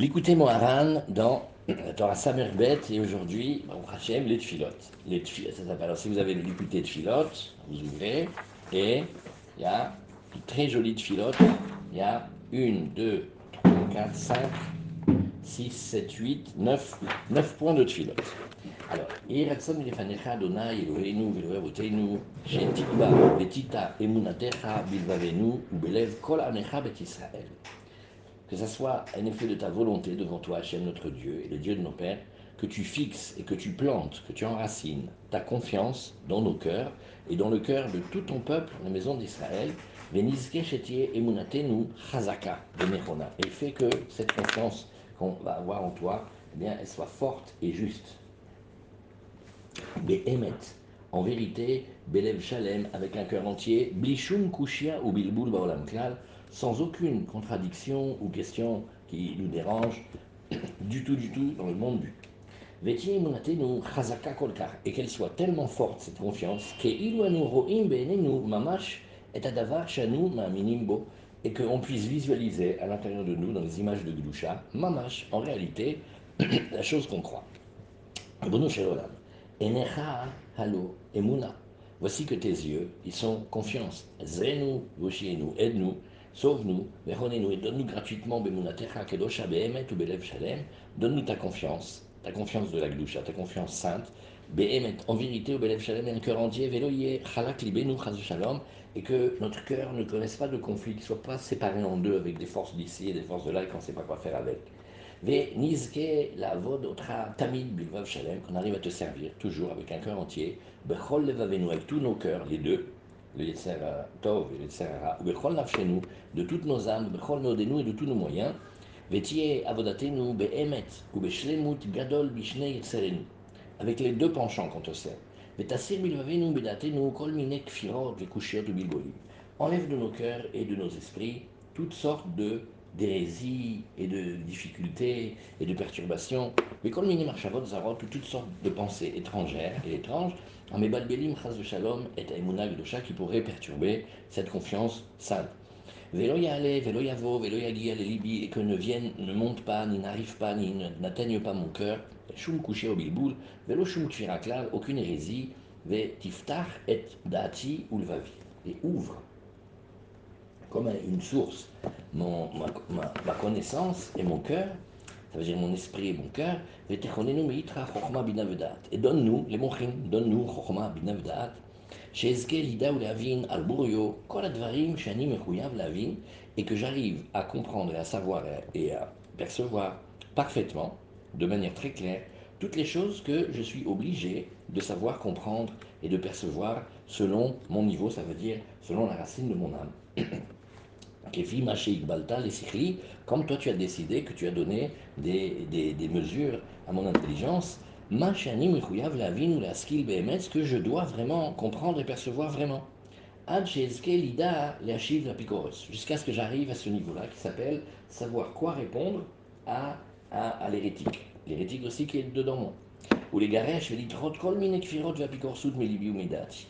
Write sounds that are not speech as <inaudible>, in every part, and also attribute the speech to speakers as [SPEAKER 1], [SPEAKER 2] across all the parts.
[SPEAKER 1] L'écoutez Moharan <clears throat> dans la Torah Samerbet et aujourd'hui, au Hachem, les tfilotes. Les. Alors si vous avez l'écouté tfilotes, vous ouvrez et il y a une très jolie tfilote. Il y a une, deux, trois, quatre, cinq, six, sept, huit, neuf, neuf points de tfilote. Alors, que ça soit un effet de ta volonté devant toi, Hachem, notre Dieu, et le Dieu de nos pères, que tu fixes et que tu plantes, que tu enracines ta confiance dans nos cœurs et dans le cœur de tout ton peuple, la maison d'Israël, et fais que cette confiance qu'on va avoir en toi, eh elle soit forte et juste. Behemet, en vérité, Belev Shalem, avec un cœur entier, Blishum Kushia ou Bilbul Baolam sans aucune contradiction ou question qui nous dérange du tout, du tout dans le monde du. Et qu'elle soit tellement forte, cette confiance, et qu'on puisse visualiser à l'intérieur de nous, dans les images de Gdusha, mamash, en réalité, <clears throat> la chose qu'on croit. Voici que tes yeux, ils sont confiance. Zenu, nous aide-nous, Sauve-nous, et donne-nous gratuitement Bemunatecha Behemet ou Belev Shalem. Donne-nous ta confiance, ta confiance de la Gdusha, ta confiance sainte. Behemet, en vérité, au Belev Shalem, et un cœur entier, Veloye, Chalak Libenu, Shalom, et que notre cœur ne connaisse pas de conflit, qu'il ne soit pas séparé en deux avec des forces d'ici et des forces de là et qu'on ne sait pas quoi faire avec. Ve la Vodotra Tamid Bilvav Shalem, qu'on arrive à te servir toujours avec un cœur entier. Bechol Levavenu, avec tous nos cœurs, les deux le Tov le Bechol nous, de toutes nos âmes, Bechol Meodenu et de tous nos moyens, Gadol Bishne avec les deux penchants qu'on te sert. Enlève de nos cœurs et de nos esprits toutes sortes de et de difficultés et de perturbations, mais comme toutes sortes de pensées étrangères et étranges, en mebalbelim chas de shalom et de chat qui pourraient perturber cette confiance sainte. Velo yale, velo yavo, velo yagi libi, et que ne viennent, ne montent pas, ni n'arrivent pas, ni n'atteignent pas mon cœur, shum couché au bilboul, velo shum tfiraklal, aucune hérésie, ve tiftach et dati ulvavi, et ouvre comme une source, mon, ma, connaissance et mon cœur, ça veut dire mon esprit et mon cœur, et donne-nous les mochim, donne-nous et que j'arrive à comprendre et à savoir et à percevoir parfaitement, de manière très claire, toutes les choses que je suis obligé de savoir comprendre et de percevoir selon mon niveau, ça veut dire selon la racine de mon âme. <clears throat> comme toi tu as décidé que tu as donné des, mesures à mon intelligence, ce que je dois vraiment comprendre et percevoir vraiment. Jusqu'à ce que j'arrive à ce niveau-là qui s'appelle savoir quoi répondre à, à, à l'hérétique. L'hérétique aussi qui est dedans moi. Ou les garesh,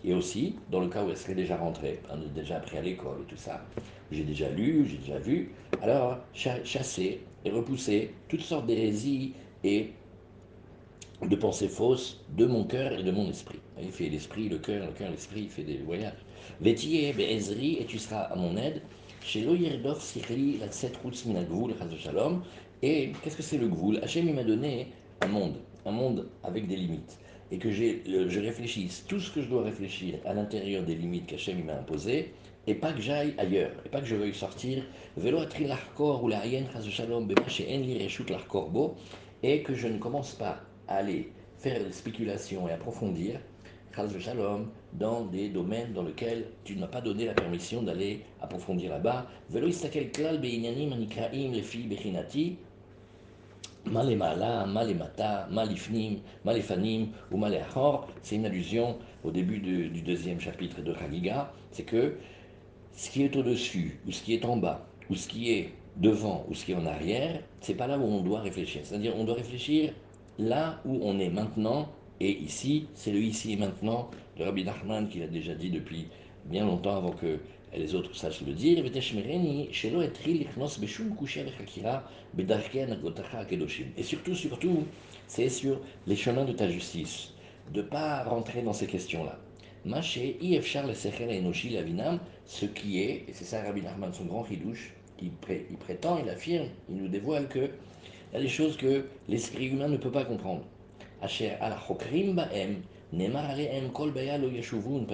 [SPEAKER 1] et aussi, dans le cas où elle serait déjà rentrée, on est déjà appris à l'école et tout ça, j'ai déjà lu, j'ai déjà vu, alors chasser et repousser toutes sortes d'hérésies et de pensées fausses de mon cœur et de mon esprit. Il fait l'esprit, le cœur, le cœur, l'esprit, il fait des voyages. Vétier, Ezri, et tu seras à mon aide. Chez Loyerdor, Sikli, la Tset Routz Minagvoul, Shalom. Et qu'est-ce que c'est le Gvoul? Hachem, il m'a donné un monde un monde avec des limites, et que je réfléchisse tout ce que je dois réfléchir à l'intérieur des limites qu'Hachem m'a imposées, et pas que j'aille ailleurs, et pas que je veuille sortir, ou et que je ne commence pas à aller faire des spéculations et approfondir, dans des domaines dans lesquels tu ne m'as pas donné la permission d'aller approfondir là-bas. Malemala, Malemata, Malifnim, Malefanim ou Malehor, c'est une allusion au début du deuxième chapitre de Chagiga, c'est que ce qui est au-dessus, ou ce qui est en bas, ou ce qui est devant, ou ce qui est en arrière, c'est pas là où on doit réfléchir. C'est-à-dire, on doit réfléchir là où on est maintenant, et ici, c'est le ici et maintenant de Rabbi Nachman qui l'a déjà dit depuis bien longtemps avant que les autres sachent le dire, et surtout, surtout, c'est sur les chemins de ta justice, de ne pas rentrer dans ces questions-là. Ce qui est, et c'est ça Rabbi Nachman, son grand ridouche, il, il prétend, il affirme, il nous dévoile que il y a des choses que l'esprit humain ne peut pas comprendre. Parce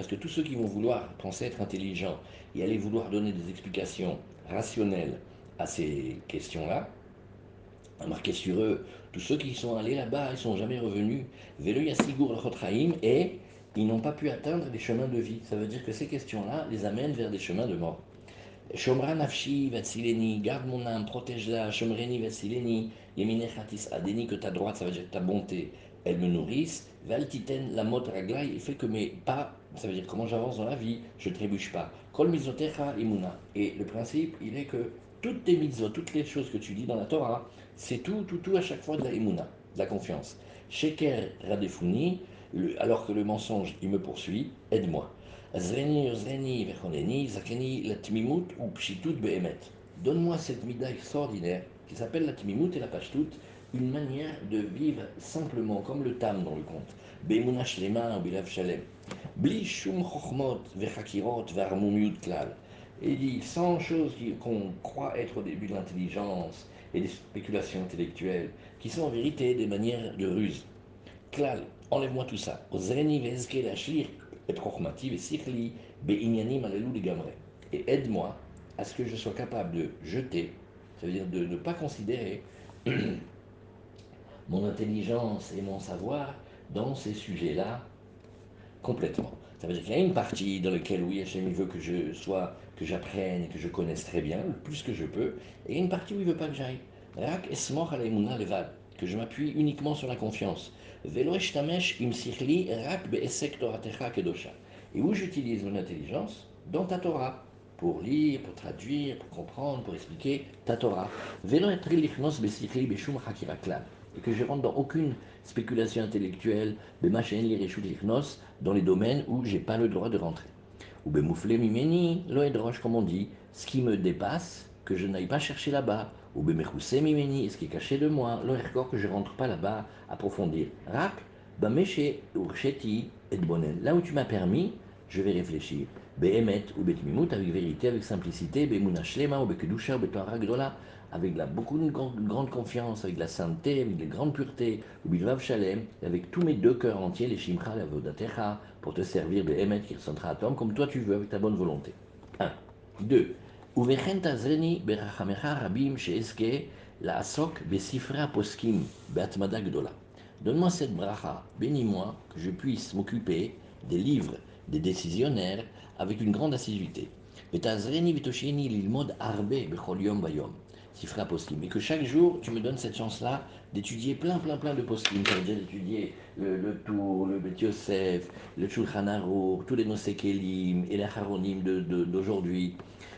[SPEAKER 1] que tous ceux qui vont vouloir penser être intelligents et aller vouloir donner des explications rationnelles à ces questions-là, marqué sur eux, tous ceux qui sont allés là-bas, ils sont jamais revenus, et ils n'ont pas pu atteindre les chemins de vie. Ça veut dire que ces questions-là les amènent vers des chemins de mort. Shomra nafshi vatsileni, garde mon âme, protège-la, shomreni vatsileni, yeminechatis adeni, que ta droite, ça veut dire ta bonté, elle me nourrisse, valtiten la mot raglaï, il fait que mes pas, ça veut dire comment j'avance dans la vie, je ne trébuche pas. Kol imuna. Et le principe, il est que toutes tes mitzvot, toutes les choses que tu dis dans la Torah, c'est tout, tout, tout à chaque fois de la imuna, de la confiance. Sheker radefuni, alors que le mensonge, il me poursuit, aide-moi. Donne-moi cette mida extraordinaire qui s'appelle la tmimut et la pashtut, une manière de vivre simplement comme le tam dans le conte. Be'emuna shlema ou shalem. Bli shum chochmot vechakirot klal. Et il dit sans choses qu'on croit être au début de l'intelligence et des spéculations intellectuelles, qui sont en vérité des manières de ruse. Klal, enlève-moi tout ça. Ozreni ve'ezke lashlir et aide-moi à ce que je sois capable de jeter, c'est-à-dire de ne pas considérer <clears throat> mon intelligence et mon savoir dans ces sujets-là complètement. Ça veut dire qu'il y a une partie dans laquelle, oui, Hachem veut que je sois, que j'apprenne et que je connaisse très bien, le plus que je peux, et il y a une partie où il ne veut pas que j'aille. Rak levad, que je m'appuie uniquement sur la confiance. Et où j'utilise mon intelligence Dans ta Torah, pour lire, pour traduire, pour comprendre, pour expliquer ta Torah. Et que je rentre dans aucune spéculation intellectuelle, dans les domaines où j'ai pas le droit de rentrer. Ou comme on dit, ce qui me dépasse, que je n'aille pas chercher là-bas, ou mimeni, ce qui est caché de moi, que je rentre pas là-bas, approfondir. Rak, bameshe ursheti et bonen. Là où tu m'as permis, je vais réfléchir. Behemet ou Betmimut, avec vérité, avec simplicité, Bemuna Shlema ou Bekedusha ou Betorah Gdola, avec beaucoup de grande, confiance, avec la sainteté, avec la grande pureté, ou Bilvav Shalem, avec tous mes deux cœurs entiers, les Shimcha, la Vodatecha, pour te servir Behemet qui ressemblera à Tom, comme toi tu veux, avec ta bonne volonté. 1. 2. Uvechen Tazreni Berachamecha Rabim Sheeske, la Asok Besifra Poskim, Beatmada Gdola. Donne-moi cette bracha, bénis-moi, que je puisse m'occuper des livres des décisionnaires, avec une grande assiduité. Et que chaque jour, tu me donnes cette chance-là d'étudier plein, plein, plein de postim. C'est-à-dire d'étudier le, le, Tour, le Bet Yosef, le Shulchan tous les Nosekelim et les Haronim d'aujourd'hui.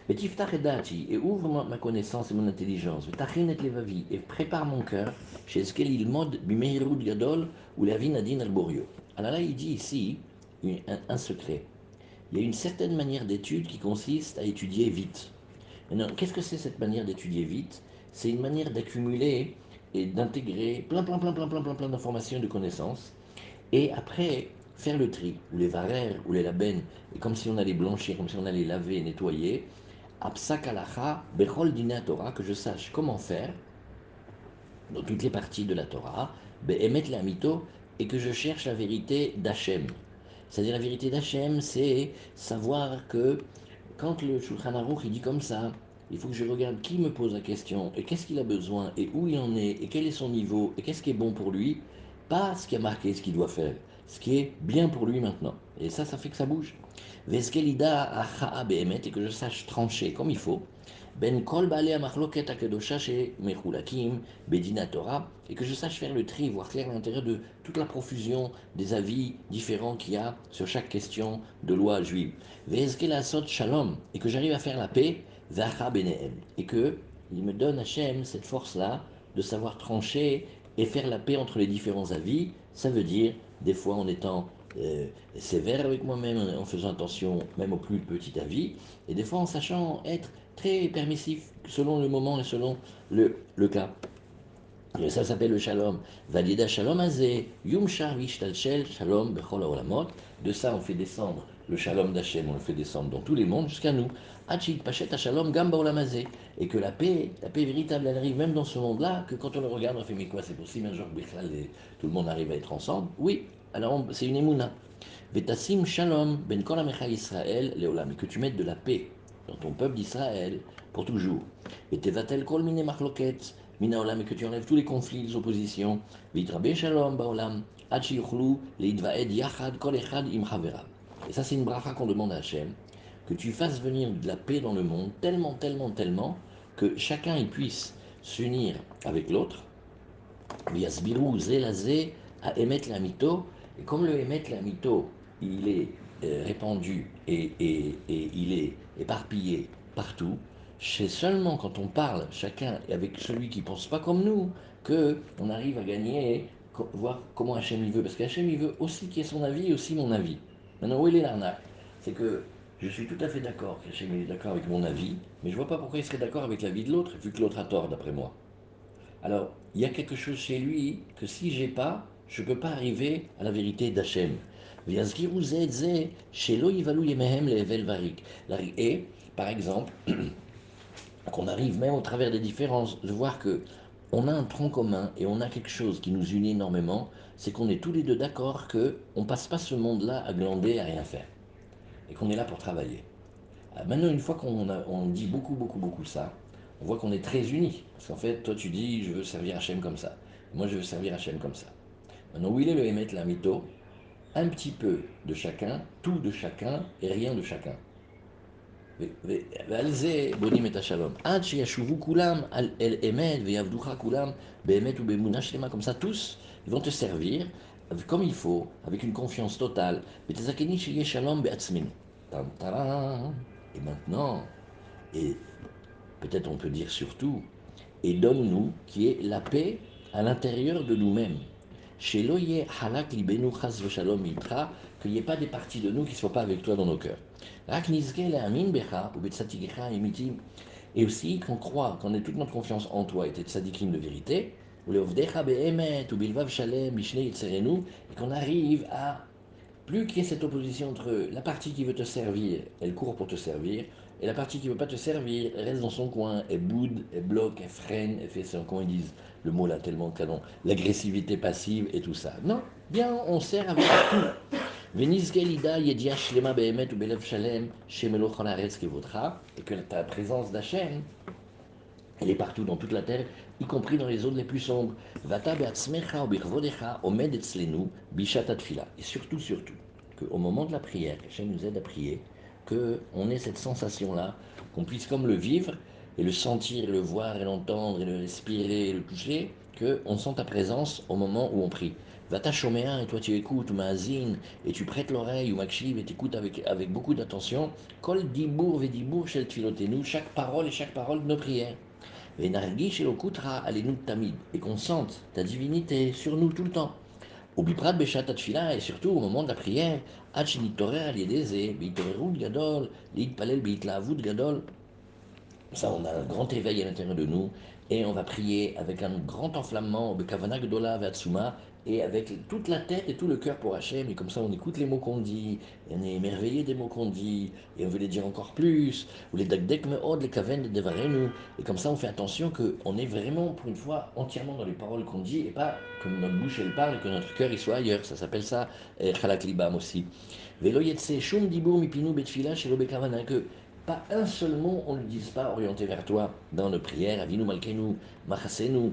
[SPEAKER 1] Et ouvre ma connaissance et mon intelligence. Et prépare mon cœur chez ce qu'il mode Bimeirud Gadol ou la Vinadin Alborio. Alors là, il dit ici un secret. Il y a une certaine manière d'étude qui consiste à étudier vite. Qu'est-ce que c'est cette manière d'étudier vite? C'est une manière d'accumuler et d'intégrer plein, plein, plein, plein, plein, plein, plein d'informations et de connaissances. Et après, faire le tri, ou les varères, ou les labènes, et comme si on allait blanchir, comme si on allait laver, nettoyer, Apsakalacha, Bechol Dina Torah, que je sache comment faire dans toutes les parties de la Torah, Behemet la mito, et que je cherche la vérité d'Hachem. C'est-à-dire la vérité d'Hachem, c'est savoir que quand le Shulchan Aruch dit comme ça, il faut que je regarde qui me pose la question, et qu'est-ce qu'il a besoin, et où il en est, et quel est son niveau, et qu'est-ce qui est bon pour lui, pas ce qui a marqué, ce qu'il doit faire, ce qui est bien pour lui maintenant. Et ça, ça fait que ça bouge. Et que je sache trancher comme il faut. Ben kol et que je sache faire le tri, voir clair l'intérêt de toute la profusion des avis différents qu'il y a sur chaque question de loi juive. Shalom, et que j'arrive à faire la paix, et que il me donne Hachem cette force-là de savoir trancher et faire la paix entre les différents avis. Ça veut dire, des fois en étant euh, sévère avec moi-même, en faisant attention même au plus petit avis, et des fois en sachant être très permissif selon le moment et selon le, cas. Ça s'appelle le shalom. Valida shalom azé, yum vishtalshel shalom bechol. De ça, on fait descendre le shalom d'Hachem, on le fait descendre dans tous les mondes jusqu'à nous. Achit pachet shalom gamba olamazé. Et que la paix, la paix véritable, elle arrive même dans ce monde-là, que quand on le regarde, on fait mais quoi, c'est possible un jour tout le monde arrive à être ensemble Oui, alors c'est une émouna. Vetasim shalom ben kol Israël leolam. Et que tu mettes de la paix dans ton peuple d'Israël pour toujours. Et tevatel kol mine machloket mina olam. Et que tu enlèves tous les conflits, les oppositions. Vitrabe shalom baolam. Ad leidvaed yachad kol echad im Et ça, c'est une bracha qu'on demande à Hachem. Que tu fasses venir de la paix dans le monde, tellement, tellement, tellement, que chacun y puisse s'unir avec l'autre. Viasbiru zelazé à émettre la mito. Et comme le émettre la mito, il est euh, répandu et, et, il est éparpillé partout, c'est seulement quand on parle chacun avec celui qui pense pas comme nous que on arrive à gagner, voir comment Hachem il veut. Parce qu'Hachem il veut aussi qu'il y ait son avis et aussi mon avis. Maintenant, où est l'arnaque? C'est que je suis tout à fait d'accord qu'Hachem est d'accord avec mon avis, mais je vois pas pourquoi il serait d'accord avec l'avis de l'autre, vu que l'autre a tort d'après moi. Alors, il y a quelque chose chez lui que si j'ai pas, je ne peux pas arriver à la vérité d'Hachem. Et, par exemple, <clears throat> qu'on arrive même au travers des différences, de voir que on a un tronc commun et on a quelque chose qui nous unit énormément, c'est qu'on est tous les deux d'accord qu'on ne passe pas ce monde-là à glander, à rien faire. Et qu'on est là pour travailler. Ah, maintenant, une fois qu'on on dit beaucoup, beaucoup, beaucoup ça, on voit qu'on est très unis. Parce qu'en fait, toi, tu dis, je veux servir Hachem comme ça. Moi, je veux servir Hachem comme ça. Maintenant, où il est le émettre la mytho Un petit peu de chacun, tout de chacun et rien de chacun. Comme ça, tous, ils vont te servir comme il faut, avec une confiance totale. Et maintenant, et peut-être on peut dire surtout, et donne-nous qui est la paix à l'intérieur de nous-mêmes. Chez Loye Halak Libenu Chas Shalom Itra, qu'il n'y ait pas des parties de nous qui ne soient pas avec toi dans nos cœurs. Et aussi qu'on croit, qu'on ait toute notre confiance en toi et tes tzadikim de vérité, et qu'on arrive à plus qu'il y ait cette opposition entre la partie qui veut te servir, elle court pour te servir, et la partie qui ne veut pas te servir, elle reste dans son coin, elle boude, elle bloque, elle freine, elle fait son coin, ils disent le mot là tellement canon, l'agressivité passive et tout ça. Non, bien, on sert avec tout. Et que ta présence d'Hachem, elle est partout dans toute la terre, y compris dans les zones les plus sombres. Et surtout, surtout, qu'au moment de la prière, Hachem nous aide à prier, qu'on ait cette sensation-là, qu'on puisse comme le vivre et le sentir, le voir et l'entendre et le respirer et le toucher, qu'on sente ta présence au moment où on prie. Va ta et toi tu écoutes, ou maazine, et tu prêtes l'oreille, ou makshiv, et tu écoutes avec, avec beaucoup d'attention. Kol dibour ve dibour shel nous chaque parole et chaque parole de nos prières. Et qu'on sente ta divinité sur nous tout le temps. Au biprat beshat tfila, et surtout au moment de la prière, Ça, on a un grand éveil à l'intérieur de nous, et on va prier avec un grand enflammement, gdola vatsuma, et avec toute la tête et tout le cœur pour Hachem, et comme ça on écoute les mots qu'on dit, et on est émerveillé des mots qu'on dit, et on veut les dire encore plus, ou les les de et comme ça on fait attention qu'on est vraiment pour une fois entièrement dans les paroles qu'on dit, et pas comme notre bouche elle parle, et que notre cœur il soit ailleurs, ça s'appelle ça chalak libam aussi. Velo shum dibur mipinu betfila shelo que pas un seul mot on ne dise pas orienté vers toi dans nos prières, avinu malkenu, machasenu,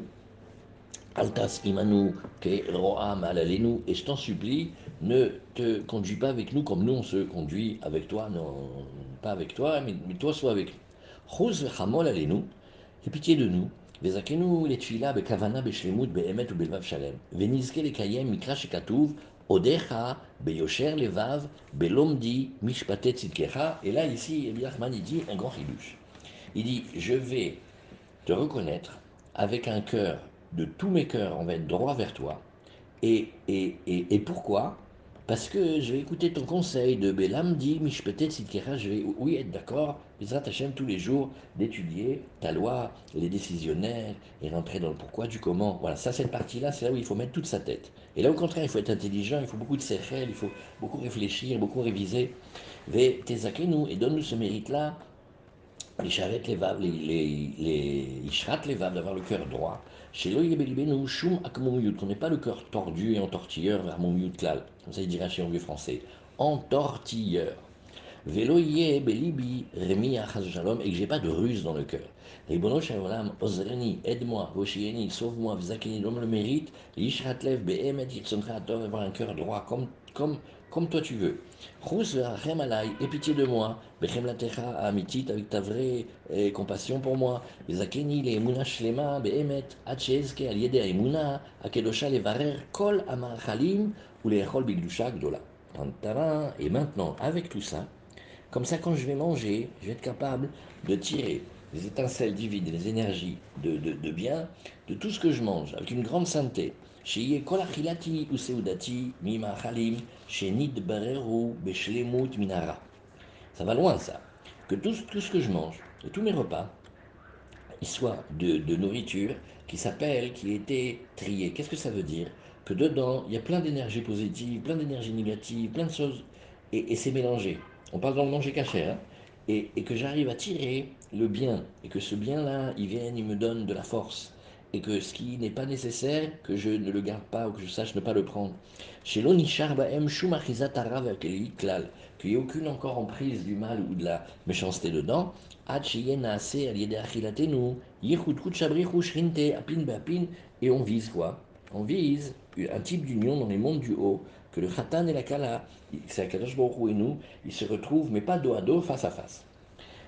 [SPEAKER 1] Altas imanu ke roam alalenu, et je t'en supplie, ne te conduis pas avec nous comme nous on se conduit avec toi, non, pas avec toi, mais, toi sois avec nous. Vechamol alenu, et pitié de nous, letfila bekavana beshlemut beemet ou belvav shalem, venizke lekayem mikra shekatuv, odecha beyosher levav belomdi mishpate tzidkecha, et là ici, il dit un grand chidush. Il dit, je vais te reconnaître avec un cœur de tous mes cœurs, on va être droit vers toi. Et, et, et, pourquoi? Parce que je vais écouter ton conseil de Belam dit Mishpetet Sitkera, je vais oui être d'accord, Bezrat Hashem tous les jours d'étudier ta loi, les décisionnaires et rentrer dans le pourquoi du comment. Voilà, ça cette partie-là, c'est là où il faut mettre toute sa tête. Et là au contraire, il faut être intelligent, il faut beaucoup de sechel, il faut beaucoup réfléchir, beaucoup réviser. Ve nous et donne-nous ce mérite-là d'avoir le cœur droit. Chez qu'on n'ait pas le cœur tordu et entortilleur vers mon comme ça il dirait chez un vieux français, entortilleur. Veloye belibi remi shalom et que j'ai pas de ruse dans le cœur. Les bonos shavolam, ozreni, aide-moi, voshieni, sauve-moi, vzakeni, donne le mérite, l'ishratlev behemet yitzoncha atov, avoir un cœur droit comme, comme, comme toi tu veux. Aïe, pitié de moi, amitit, avec ta vraie eh, compassion pour moi. Zakeni le emuna shlema behemet, atchezke al yede emuna, akedosha levarer kol amarchalim, ou les echol bigdusha gdola. Et maintenant, avec tout ça, comme ça, quand je vais manger, je vais être capable de tirer les étincelles divines, les énergies de, de, de bien de tout ce que je mange, avec une grande sainteté. שיהיה כל אכילתי וסעודתי ממאכלים שנתבררו בשלמות מן הרע. Ça va loin ça. Que tout, tout ce que je mange, et tous mes repas, ils soient de, de nourriture qui s'appelle, qui a été triée. Qu'est-ce que ça veut dire Que dedans, il y a plein d'énergie positive, plein d'énergie négative, plein de choses, et, et c'est mélangé. On parle dans le manger cachère, hein et, et que j'arrive à tirer le bien, et que ce bien-là, il vienne, il me donne de la force, et que ce qui n'est pas nécessaire, que je ne le garde pas ou que je sache ne pas le prendre. Chez qu'il n'y ait aucune encore emprise du mal ou de la méchanceté dedans, et on vise quoi? On vise un type d'union dans les mondes du haut, que le Khatan et la Kala, c'est Akadosh Baruch et nous, ils se retrouvent, mais pas dos à dos, face à face.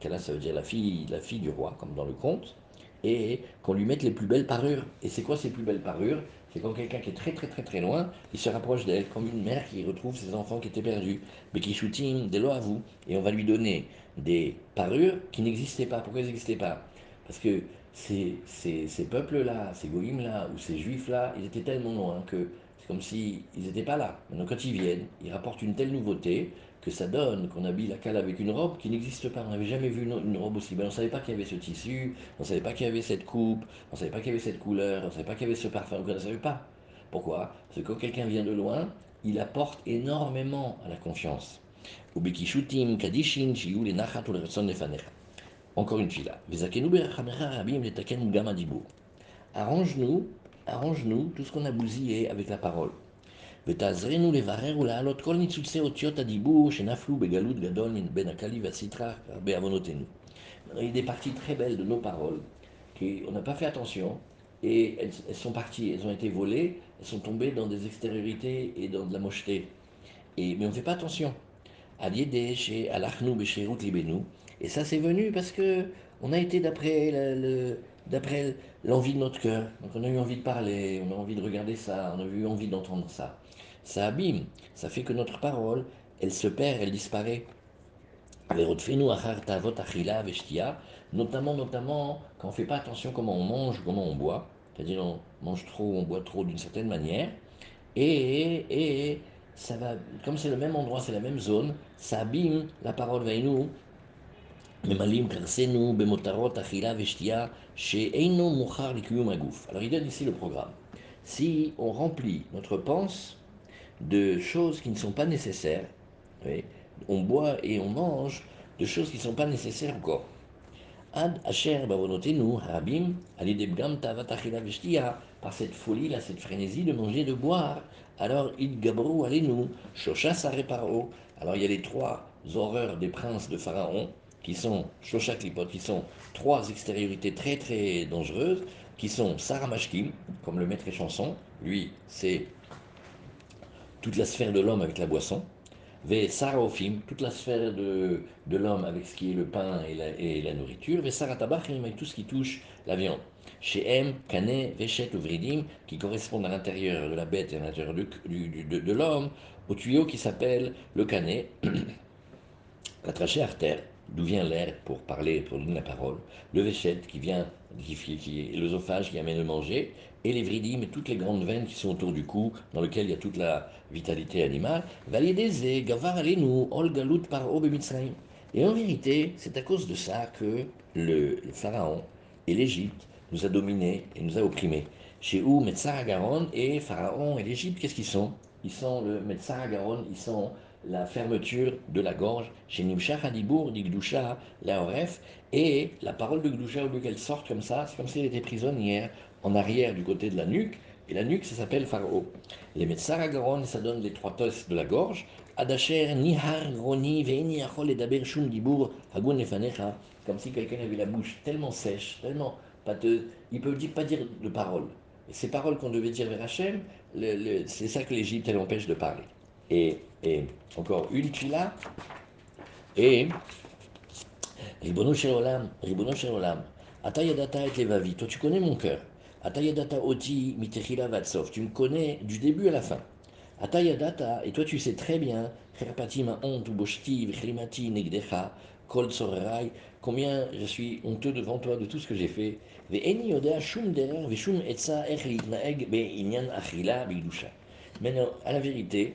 [SPEAKER 1] Kala, ça veut dire la fille, la fille du roi, comme dans le conte, et qu'on lui mette les plus belles parures. Et c'est quoi ces plus belles parures? C'est quand quelqu'un qui est très très très très loin, il se rapproche d'elle, comme une mère qui retrouve ses enfants qui étaient perdus, mais qui shooting des lois à vous, et on va lui donner des parures qui n'existaient pas. Pourquoi elles n'existaient pas? Parce que ces, ces, ces peuples-là, ces goïms-là, ou ces juifs-là, ils étaient tellement loin que c'est comme s'ils n'étaient pas là. Maintenant, quand ils viennent, ils rapportent une telle nouveauté que ça donne qu'on habille la cale avec une robe qui n'existe pas. On n'avait jamais vu une, robe aussi belle. On ne savait pas qu'il y avait ce tissu, on ne savait pas qu'il y avait cette coupe, on ne savait pas qu'il y avait cette couleur, on ne savait pas qu'il y avait ce parfum, on ne savait pas. Pourquoi? Parce que quand quelqu'un vient de loin, il apporte énormément à la confiance. Encore une fila. Arrange-nous, arrange-nous tout ce qu'on a bousillé avec la parole. ותעזרנו לברר ולהעלות כל ניצוצי אותיות הדיבור שנפלו בגלות גדול בין הקלי והסטרה בעוונותינו. Il y a des parties très belles de nos paroles qu'on n'a pas fait attention et elles, elles, sont parties, elles ont été volées, elles sont tombées dans des extériorités et dans de la mocheté. Et, mais on ne fait pas attention. Aliédé chez Alachnu Besherut Libenu. Et ça c'est venu parce que on a été d'après le, d'après l'envie de notre cœur. Donc on a eu envie de parler, on a envie de regarder ça, on a eu envie d'entendre ça ça abîme, ça fait que notre parole, elle se perd, elle disparaît. Notamment, notamment quand on ne fait pas attention comment on mange, comment on boit, c'est-à-dire on mange trop, on boit trop d'une certaine manière, et, et ça va, comme c'est le même endroit, c'est la même zone, ça abîme la parole nous. Alors il donne ici le programme. Si on remplit notre pense de choses qui ne sont pas nécessaires. On boit et on mange de choses qui ne sont pas nécessaires au corps. Par cette folie, là, cette frénésie de manger, de boire. Alors, il gabrou nous shosha sareparo. Alors, il y a les trois horreurs des princes de Pharaon, qui sont shosha klipot, qui sont trois extériorités très très dangereuses, qui sont saramashkim, comme le maître et chanson. Lui, c'est toute la sphère de l'homme avec la boisson. Ve Sarofim, toute la sphère de, de l'homme avec ce qui est le pain et la, et la nourriture. Ve Saratabachim, avec tout ce qui touche la viande. Chez M, Véchet ou Vridim, qui correspondent à l'intérieur de la bête et à l'intérieur du, de, de l'homme, au tuyau qui s'appelle le Kané, la <clears throat> trachée artère, d'où vient l'air pour parler, pour donner la parole, le Véchet qui vient, qui, est l'œsophage qui amène le manger, et les vridim et toutes les grandes veines qui sont autour du cou, dans lesquelles il y a toute la vitalité animale. Et en vérité, c'est à cause de ça que le, pharaon et l'Égypte nous a dominés et nous a opprimés. Chez où Metzar Garon et Pharaon et l'Égypte, qu'est-ce qu'ils sont? Ils sont le Metzar Garon, ils sont la fermeture de la gorge chez Nimshach Hadibour, Gdusha, la Oref, et la parole de Gdusha, au lieu qu'elle sorte comme ça, c'est comme si elle était prisonnière en arrière du côté de la nuque, et la nuque, ça s'appelle Pharaon. Les Metzar Garon, ça donne les trois tosses de la gorge, Adacher, Nihar, Groni, Veini, Achol, et Daber, Shum, Dibour, Hagun, comme si quelqu'un avait la bouche tellement sèche, tellement pâteuse, il ne peut pas dire de paroles. Ces paroles qu'on devait dire vers Hachem, c'est ça que l'Égypte, elle empêche de parler. Et, encore une là et Ribono Shel Olam, Ribono Shel Olam, Atayadata et Levavi, toi tu connais mon cœur. Atayadata Oti Mitechila Vatsov, tu me connais du début à la fin. Atayadata, et toi tu sais très bien, Kherpati ma honte, Boshti, Vchrimati, Negdecha, Kol Tsorerai, combien je suis honteux devant toi de tout ce que j'ai fait. Ve'eni Yoda Shum Derer, Etza, Echlit Naeg, Inyan Achila, Bidusha. Maintenant, à la vérité,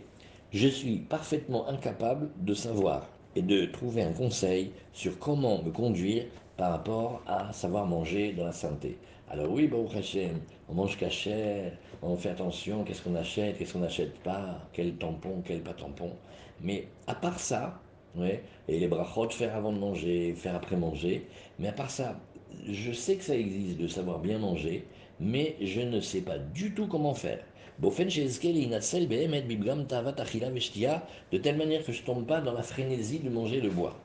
[SPEAKER 1] je suis parfaitement incapable de savoir et de trouver un conseil sur comment me conduire par rapport à savoir manger dans la santé. Alors oui, on mange cachère, on fait attention, qu'est-ce qu'on achète, qu'est-ce qu'on n'achète pas, quel tampon, quel pas tampon. Mais à part ça, ouais, et les brachot, faire avant de manger, faire après manger, mais à part ça, je sais que ça existe de savoir bien manger, mais je ne sais pas du tout comment faire de telle manière que je ne tombe pas dans la frénésie de manger le bois.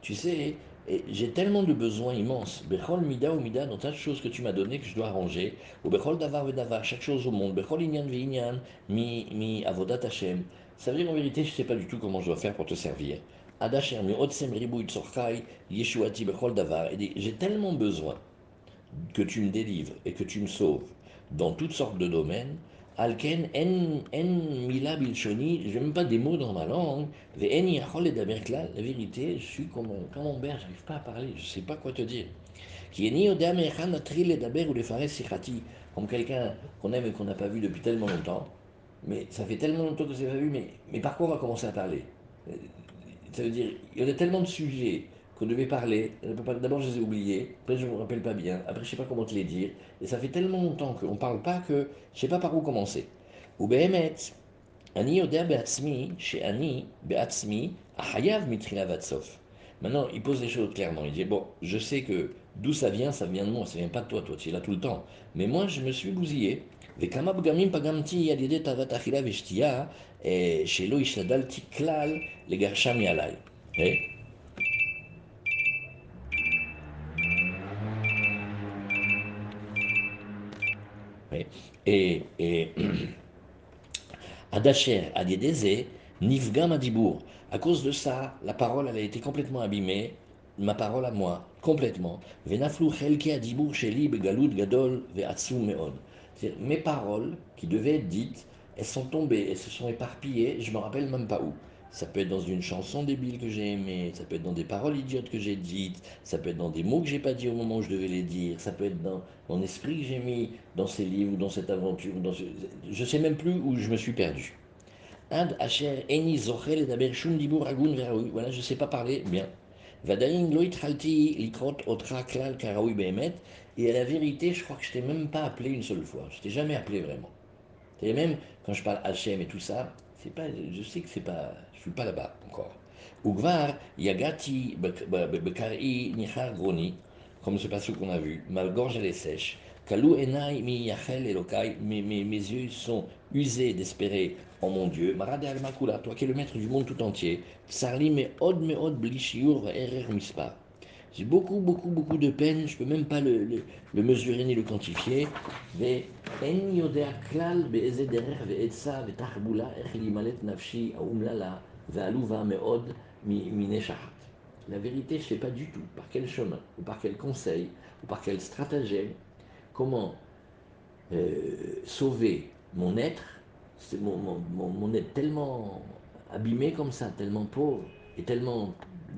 [SPEAKER 1] Tu sais, j'ai tellement de besoins immenses. Bechol dans chaque chose que tu m'as donné que je dois arranger. Ou bechol davar davar, chaque chose au monde. Bechol mi, mi avodat Hashem. Ça veut dire en vérité, je ne sais pas du tout comment je dois faire pour te servir. Mi ribu yeshuati bechol davar. J'ai tellement besoin que tu me délivres et que tu me sauves dans toutes sortes de domaines, Alken en, en mila bilchoni, je n'ai même pas des mots dans ma langue, la vérité, je suis comme un camembert, je n'arrive pas à parler, je sais pas quoi te dire. Comme quelqu'un qu'on aime et qu'on n'a pas vu depuis tellement longtemps, mais ça fait tellement longtemps que n'ai pas vu, mais, mais par quoi on va commencer à parler? Ça veut dire, il y a tellement de sujets, qu'on devait parler. D'abord, je les ai oubliés. Après, je ne me rappelle pas bien. Après, je ne sais pas comment te les dire. Et ça fait tellement longtemps qu'on ne parle pas que je ne sais pas par où commencer. Ou behemet, ani yoder beatzmi, chez ani beatzmi, ahayav mitrila vatsov. Maintenant, il pose les choses clairement. Il dit Bon, je sais que d'où ça vient, ça vient de moi, ça ne vient pas de toi, toi, tu es là tout le temps. Mais moi, je me suis bousillé. וכמה פגמים פגמתי על ידי תאוות אכילה ושתייה, שלא השתדלתי כלל לגרשם מעליי. Et, et Adacher, Adiedeze, Nifgam Adibour. À cause de ça, la parole, elle a été complètement abîmée, ma parole à moi, complètement. Venaflu Chelke Adibour Sheli Begalud Gadol Ve'atsum Meod. Mes paroles, qui devaient être dites, elles sont tombées, elles se sont éparpillées, je ne me rappelle même pas où. Ça peut être dans une chanson débile que j'ai aimée, ça peut être dans des paroles idiotes que j'ai dites, ça peut être dans des mots que j'ai pas dit au moment où je devais les dire, ça peut être dans mon esprit que j'ai mis dans ces livres ou dans cette aventure. Dans ce... Je sais même plus où je me suis perdu. Voilà, je sais pas parler bien. Et à la vérité, je crois que je t'ai même pas appelé une seule fois. Je t'ai jamais appelé vraiment. Et même quand je parle Hachem et tout ça, je sais que c'est pas, je suis pas là-bas encore. Ugvar yagati bekari nichar groni, comme ce passage qu'on a vu, ma gorge elle est sèche. Kalou enai mi yachel elokai, mes, yeux sont usés d'espérer en mon Dieu. Marade al makula, toi qui es le maître du monde tout entier. Tsarli me od me od blishiur erer mispa. J'ai beaucoup, beaucoup, beaucoup de peine, je ne peux même pas le, le, mesurer ni le quantifier. La vérité, je ne sais pas du tout par quel chemin, ou par quel conseil, ou par quel stratagème, comment euh, sauver mon être, mon, mon, mon, mon être tellement abîmé comme ça, tellement pauvre et tellement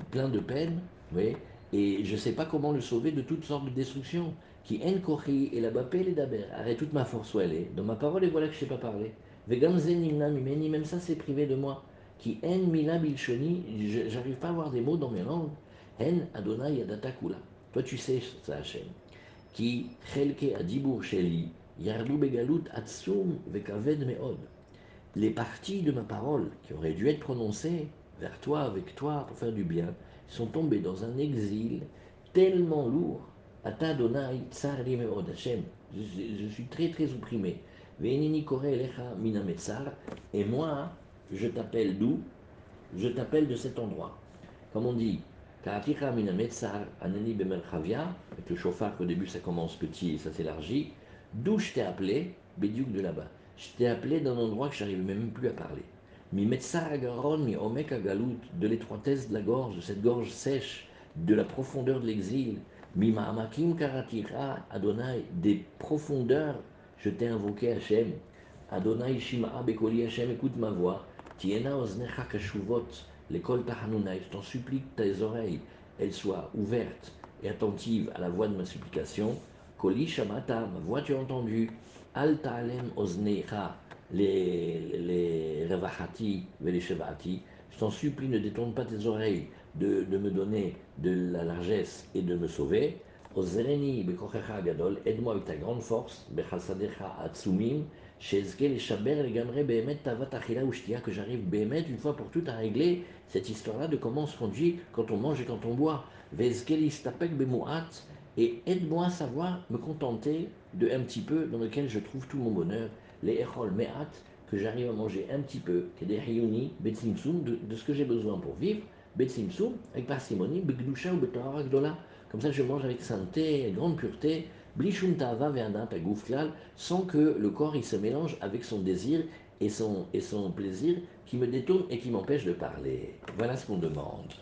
[SPEAKER 1] plein de peine, oui, et je ne sais pas comment le sauver de toutes sortes de destructions. Qui en kochi et la et d'aber. Arrête toute ma force où elle est. Dans ma parole, et voilà que je ne sais pas parler. Mimeni, même ça c'est privé de moi. Qui en mila bilshoni, j'arrive pas à avoir des mots dans mes langues. En Adonai yadatakula. Toi tu sais ça, Hachem. Qui chelke adibur sheli, yardu begalut atsum vekaved meod. Les parties de ma parole qui auraient dû être prononcées vers toi, avec toi, pour faire du bien, sont tombés dans un exil tellement lourd. Hashem, je suis très très opprimé. Et moi, je t'appelle d'où? Je t'appelle de cet endroit. Comme on dit, avec le chauffard qu'au début ça commence petit et ça s'élargit, d'où je t'ai appelé, Bédiouk de là-bas? Je t'ai appelé d'un endroit que je n'arrive même plus à parler. De l'étroitesse de la gorge, de cette gorge sèche, de la profondeur de l'exil, mi Ma'amakim Karatira, Adonai, des profondeurs, je t'ai invoqué Hachem. Adonai Shima'a Bekoli Hachem, écoute ma voix. Tiena Oznecha Kashuvot, l'école Tahanunai, je t'en supplie que tes oreilles, elles soient ouvertes et attentives à la voix de ma supplication. Koli Shamata, ma voix tu as entendu. Al Ta'alem Oznecha, les, les Shevati, je t'en supplie, ne détourne pas tes oreilles de, de, me donner de la largesse et de me sauver. Ozreni bekochecha gadol, aide-moi avec ta grande force, bechasadecha atsumim, shezke behemet que j'arrive behemet une fois pour toutes à régler cette histoire-là de comment on se conduit quand on mange et quand on boit. Vezke bemuat, et aide-moi à savoir me contenter de un petit peu dans lequel je trouve tout mon bonheur les echol me'at, que j'arrive à manger un petit peu, que des rayoni, betsimsum, de, ce que j'ai besoin pour vivre, betsimsum, avec parcimonie, begdusha ou. Comme ça, je mange avec sainteté, grande pureté, blishum sans que le corps il se mélange avec son désir et son, et son plaisir qui me détourne et qui m'empêche de parler. Voilà ce qu'on demande.